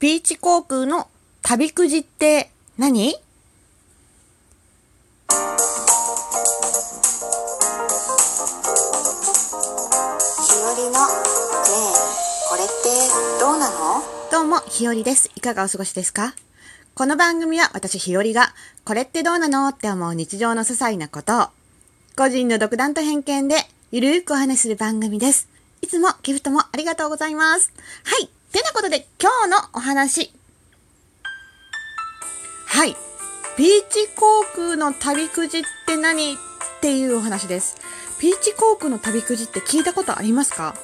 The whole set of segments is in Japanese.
ピーチ航空の旅くじって何？日和のねえこれってどうなの？どうも、ひよりです。いかがお過ごしですか？この番組は私ひよりが、これってどうなのって思う日常の些細なことを、個人の独断と偏見で、ゆるーくお話しする番組です。いつもギフトもありがとうございます。はい。てなことで、今日のお話。はい。ピーチ航空の旅くじって何っていうお話です。ピーチ航空の旅くじって聞いたことありますか？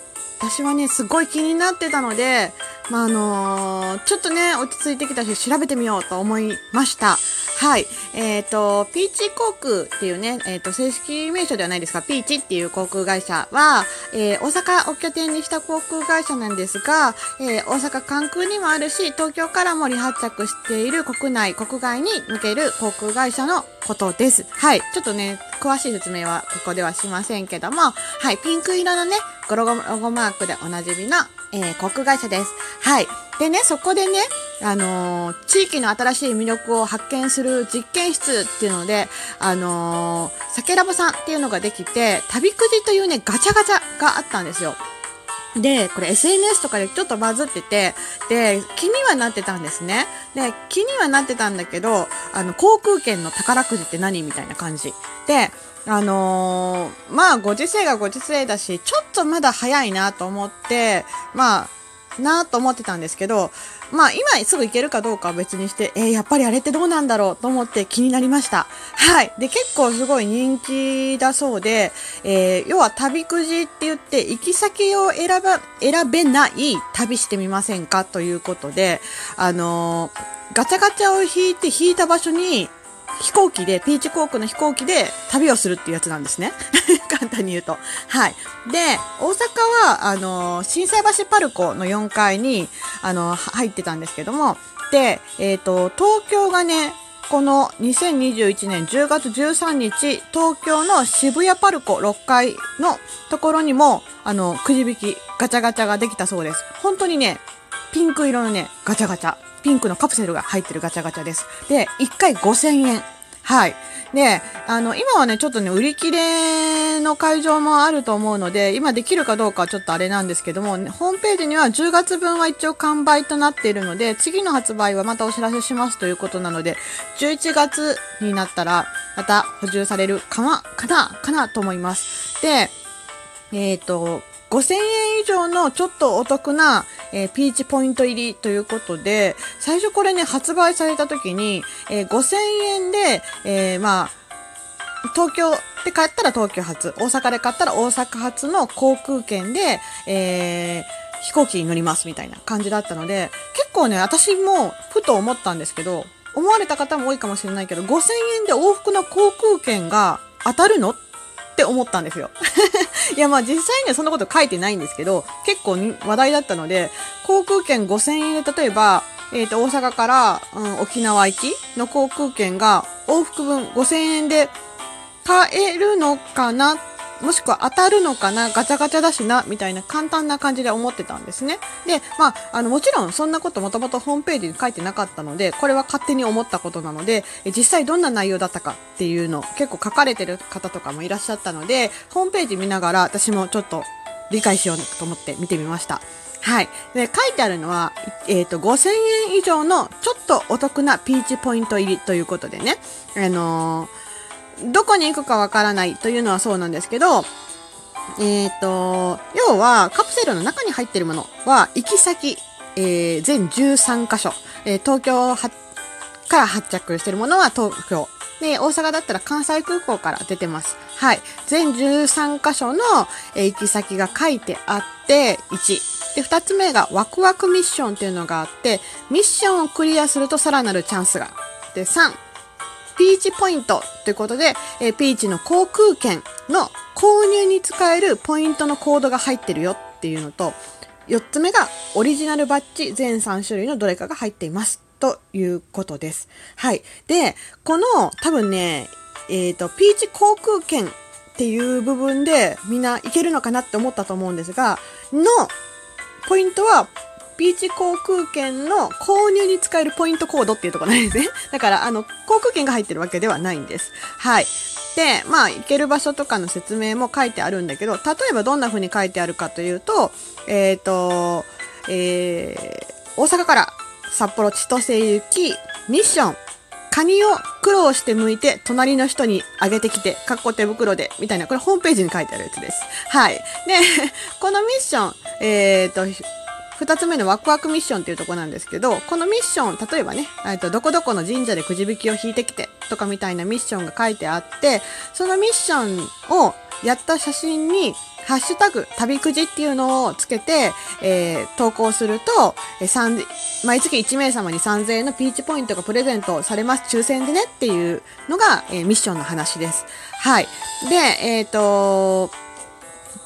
私はね、すごい気になってたので、まあ、あのーちょっとね、落ち着いてきたし、調べてみようと思いました。はい。えっ、と、ピーチ航空っていうね、えっ、と、正式名称ではないですが、ピーチっていう航空会社は、えー大阪を拠点にした航空会社なんですが、え大阪関空にもあるし、東京からも離発着している国内、国外に向ける航空会社のことです。はい。ちょっとね、詳しい説明はここではしませんけども、はい。ピンク色のね、ゴロゴロゴマークでおなじみの、え航空会社です。はい。でね、そこでね、あのー地域の新しい魅力を発見する実験室っていうので、あのー、酒ラボさんっていうのができて、旅くじというね、ガチャガチャがあったんですよ。で、これ SNS とかでちょっとバズってて、で、気にはなってたんですね。で、気にはなってたんだけど、あの、航空券の宝くじって何みたいな感じ。で、あのーまあ、ご時世がご時世だし、ちょっとまだ早いなと思って、まあ、なと思ってたんですけど、まあ今すぐ行けるかどうかは別にして、えーやっぱりあれってどうなんだろうと思って気になりました。はい。で、結構すごい人気だそうで、えー要は旅くじって言って行き先を選ば、選べない旅してみませんかということで、あのーガチャガチャを引いて引いた場所に飛行機で、ピーチ航空の飛行機で旅をするっていうやつなんですね。簡単に言うと。はい。で、大阪は、あの、震災橋パルコの4階に、あの、入ってたんですけども、で、えっ、と、東京がね、この2021年10月13日、東京の渋谷パルコ6階のところにも、あの、くじ引き、ガチャガチャができたそうです。本当にね、ピンク色のね、ガチャガチャ。ピンクのカプセルが入ってるガチャガチャです。で、1回5000円。はい。で、あの、今はね、ちょっとね、売り切れの会場もあると思うので、今できるかどうかはちょっとあれなんですけども、ホームページには10月分は一応完売となっているので、次の発売はまたお知らせしますということなので、11月になったら、また補充されるかな、かな、かなと思います。で、えっ、と、5000円以上のちょっとお得な、えーピーチポイント入りということで、最初これね、発売された時に、えー5000円で、えーまあ、東京で買ったら東京発、大阪で買ったら大阪発の航空券で、えー飛行機に乗りますみたいな感じだったので、結構ね、私もふと思ったんですけど、思われた方も多いかもしれないけど、5000円で往復の航空券が当たるのっって思ったんですよ。いやまあ実際にはそんなこと書いてないんですけど、結構話題だったので、航空券5000円で例えば、えっ、と、大阪から、うん、沖縄行きの航空券が往復分5000円で買えるのかなっもしくは当たるのかなガチャガチャだしなみたいな簡単な感じで思ってたんですね。で、まあ、あの、もちろんそんなこともともとホームページに書いてなかったので、これは勝手に思ったことなので、実際どんな内容だったかっていうの結構書かれてる方とかもいらっしゃったので、ホームページ見ながら私もちょっと理解しようと思って見てみました。はい。で、書いてあるのは、えっ、と、5000円以上のちょっとお得なピーチポイント入りということでね、あのーどこに行くかわからないというのはそうなんですけど、えっ、と、要はカプセルの中に入っているものは行き先、えー全13カ所、えー東京から発着しているものは東京。で、大阪だったら関西空港から出てます。はい。全13カ所の、えー行き先が書いてあって、1。で、2つ目がワクワクミッションっていうのがあって、ミッションをクリアするとさらなるチャンスが。で、3。ピーチポイントということで、えーピーチの航空券の購入に使えるポイントのコードが入ってるよっていうのと、4つ目がオリジナルバッジ全3種類のどれかが入っています。ということです。はい。で、この多分ね、えっ、と、ピーチ航空券っていう部分でみんないけるのかなって思ったと思うんですが、のポイントはピーチ航空券の購入に使えるポイントコードっていうところなんですね。だから、あの、航空券が入ってるわけではないんです。はい。で、まあ、行ける場所とかの説明も書いてあるんだけど、例えばどんな風に書いてあるかというと、えっ、ー、と、えー、大阪から札幌千歳行き、ミッション、カニを苦労して剥いて隣の人にあげてきて、かっこ手袋で、みたいな、これホームページに書いてあるやつです。はい。で、このミッション、えっ、ー、と、二つ目のワクワクミッションっていうとこなんですけど、このミッション、例えばね、えっと、どこどこの神社でくじ引きを引いてきてとかみたいなミッションが書いてあって、そのミッションをやった写真に、ハッシュタグ、旅くじっていうのをつけて、えー、投稿すると、えー、毎月1名様に3000円のピーチポイントがプレゼントされます。抽選でねっていうのが、えー、ミッションの話です。はい。で、えっ、ー、と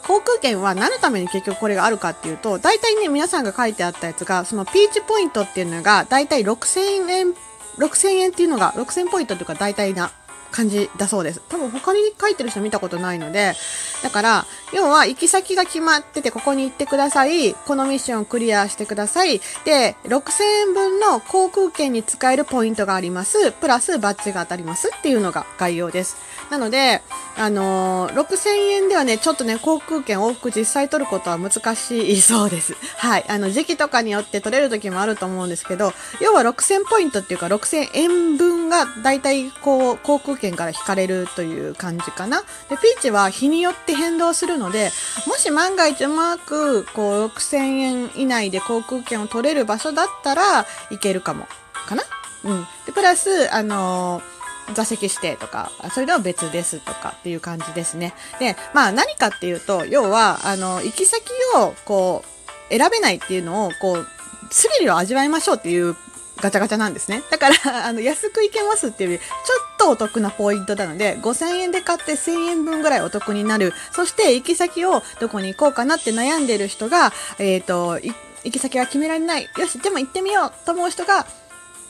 航空券は何のために結局これがあるかっていうと、大体ね、皆さんが書いてあったやつが、そのピーチポイントっていうのが、大体6000円、6000円っていうのが、6000ポイントというか大体な感じだそうです。多分他に書いてる人見たことないので、だから、要は行き先が決まってて、ここに行ってください。このミッションをクリアしてください。で、6000円分の航空券に使えるポイントがあります。プラスバッジが当たりますっていうのが概要です。なので、あのー、6000円ではね、ちょっとね、航空券往復実際取ることは難しいそうです。はい。あの、時期とかによって取れる時もあると思うんですけど、要は6000ポイントっていうか6000円分が大体こう、航空券から引かれるという感じかな。で、ピーチは日によって変動するので、もし万が一うまくこう6000円以内で航空券を取れる場所だったらいけるかも。かな？うん。で、プラス、あのー座席指定とか、それでは別ですとかっていう感じですね。で、まあ何かっていうと、要は、あの、行き先をこう、選べないっていうのを、こう、スリルを味わいましょうっていうガチャガチャなんですね。だから、あの、安く行けますっていうより、ちょっとお得なポイントなので、5000円で買って1000円分ぐらいお得になる。そして、行き先をどこに行こうかなって悩んでる人が、えっ、ー、と、行き先は決められない。よし、でも行ってみようと思う人が、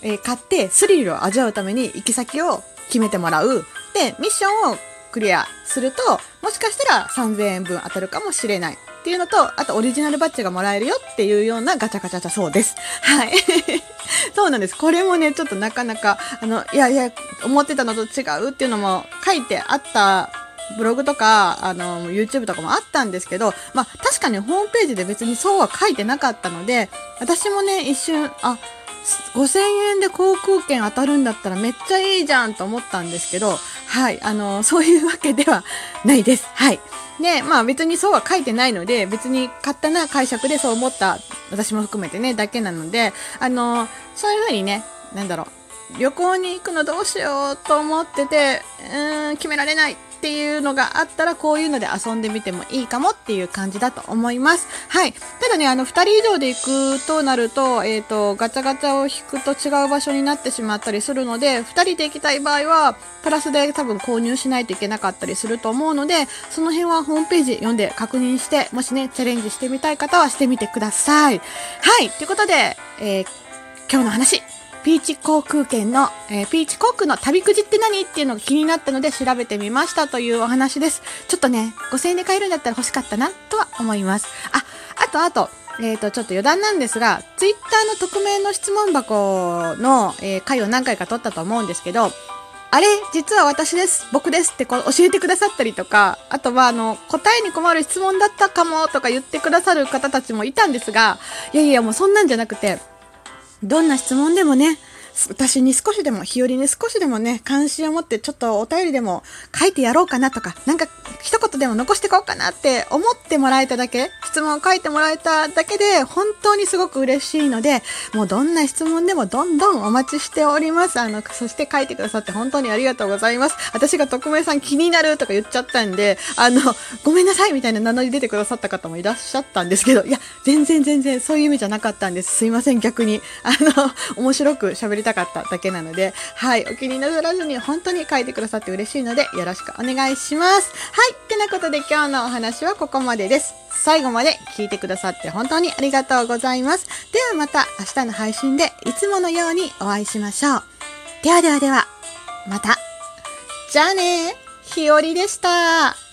えー、買ってスリルを味わうために行き先を決めてもらう。で、ミッションをクリアすると、もしかしたら3000円分当たるかもしれない。っていうのと、あとオリジナルバッジがもらえるよっていうようなガチャガチャだそうです。はい。そうなんです。これもね、ちょっとなかなか、あの、いやいや、思ってたのと違うっていうのも書いてあったブログとか、あの、YouTube とかもあったんですけど、まあ、確かにホームページで別にそうは書いてなかったので、私もね、一瞬、あ、5000円で航空券当たるんだったらめっちゃいいじゃんと思ったんですけど、はい、あの、そういうわけではないです。はい。で、まあ別にそうは書いてないので、別に勝手な解釈でそう思った、私も含めてね、だけなので、あの、そういうふうにね、なんだろう、旅行に行くのどうしようと思ってて、うーん、決められないっていうのがあったら、こういうので遊んでみてもいいかもっていう感じだと思います。はい。ただね、あの、二人以上で行くとなると、えっ、ー、と、ガチャガチャを引くと違う場所になってしまったりするので、二人で行きたい場合は、プラスで多分購入しないといけなかったりすると思うので、その辺はホームページ読んで確認して、もしね、チャレンジしてみたい方はしてみてください。はい。ということで、えー、今日の話、ピーチ航空券の、えー、ピーチ航空の旅くじって何？っていうのが気になったので調べてみましたというお話です。ちょっとね、5000円で買えるんだったら欲しかったなとは思います。あ、あとあと、えっ、ー、と、ちょっと余談なんですが、ツイッターの匿名の質問箱の、えー、回を何回か取ったと思うんですけど、あれ？実は私です。僕ですってこう教えてくださったりとか、あとはあの、答えに困る質問だったかもとか言ってくださる方たちもいたんですが、いやいやもうそんなんじゃなくて、どんな質問でもね、私に少しでも、日和に少しでもね、関心を持ってちょっとお便りでも書いてやろうかなとか、なんか一言でも残していこうかなって思ってもらえただけ、質問を書いてもらえただけで、本当にすごく嬉しいので、もうどんな質問でもどんどんお待ちしております。あの、そして書いてくださって本当にありがとうございます。私が匿名さん気になるとか言っちゃったんで、あの、ごめんなさいみたいな名乗り出てくださった方もいらっしゃったんですけど、いや、全然全然そういう意味じゃなかったんです。すいません、逆に。あの、面白く喋りたたかっただけなので、はい、お気になさらずに本当に書い。てくださって嬉しい。ので、よろしくお願い。します。はい、ってなことで今日のお話はここまでです。最後まで聞いてくださって本当にありがとうござい。ます。ではまた明日の配信でい。つものようにお会いしましょう。ではではでは、また。じゃあねひよりでした。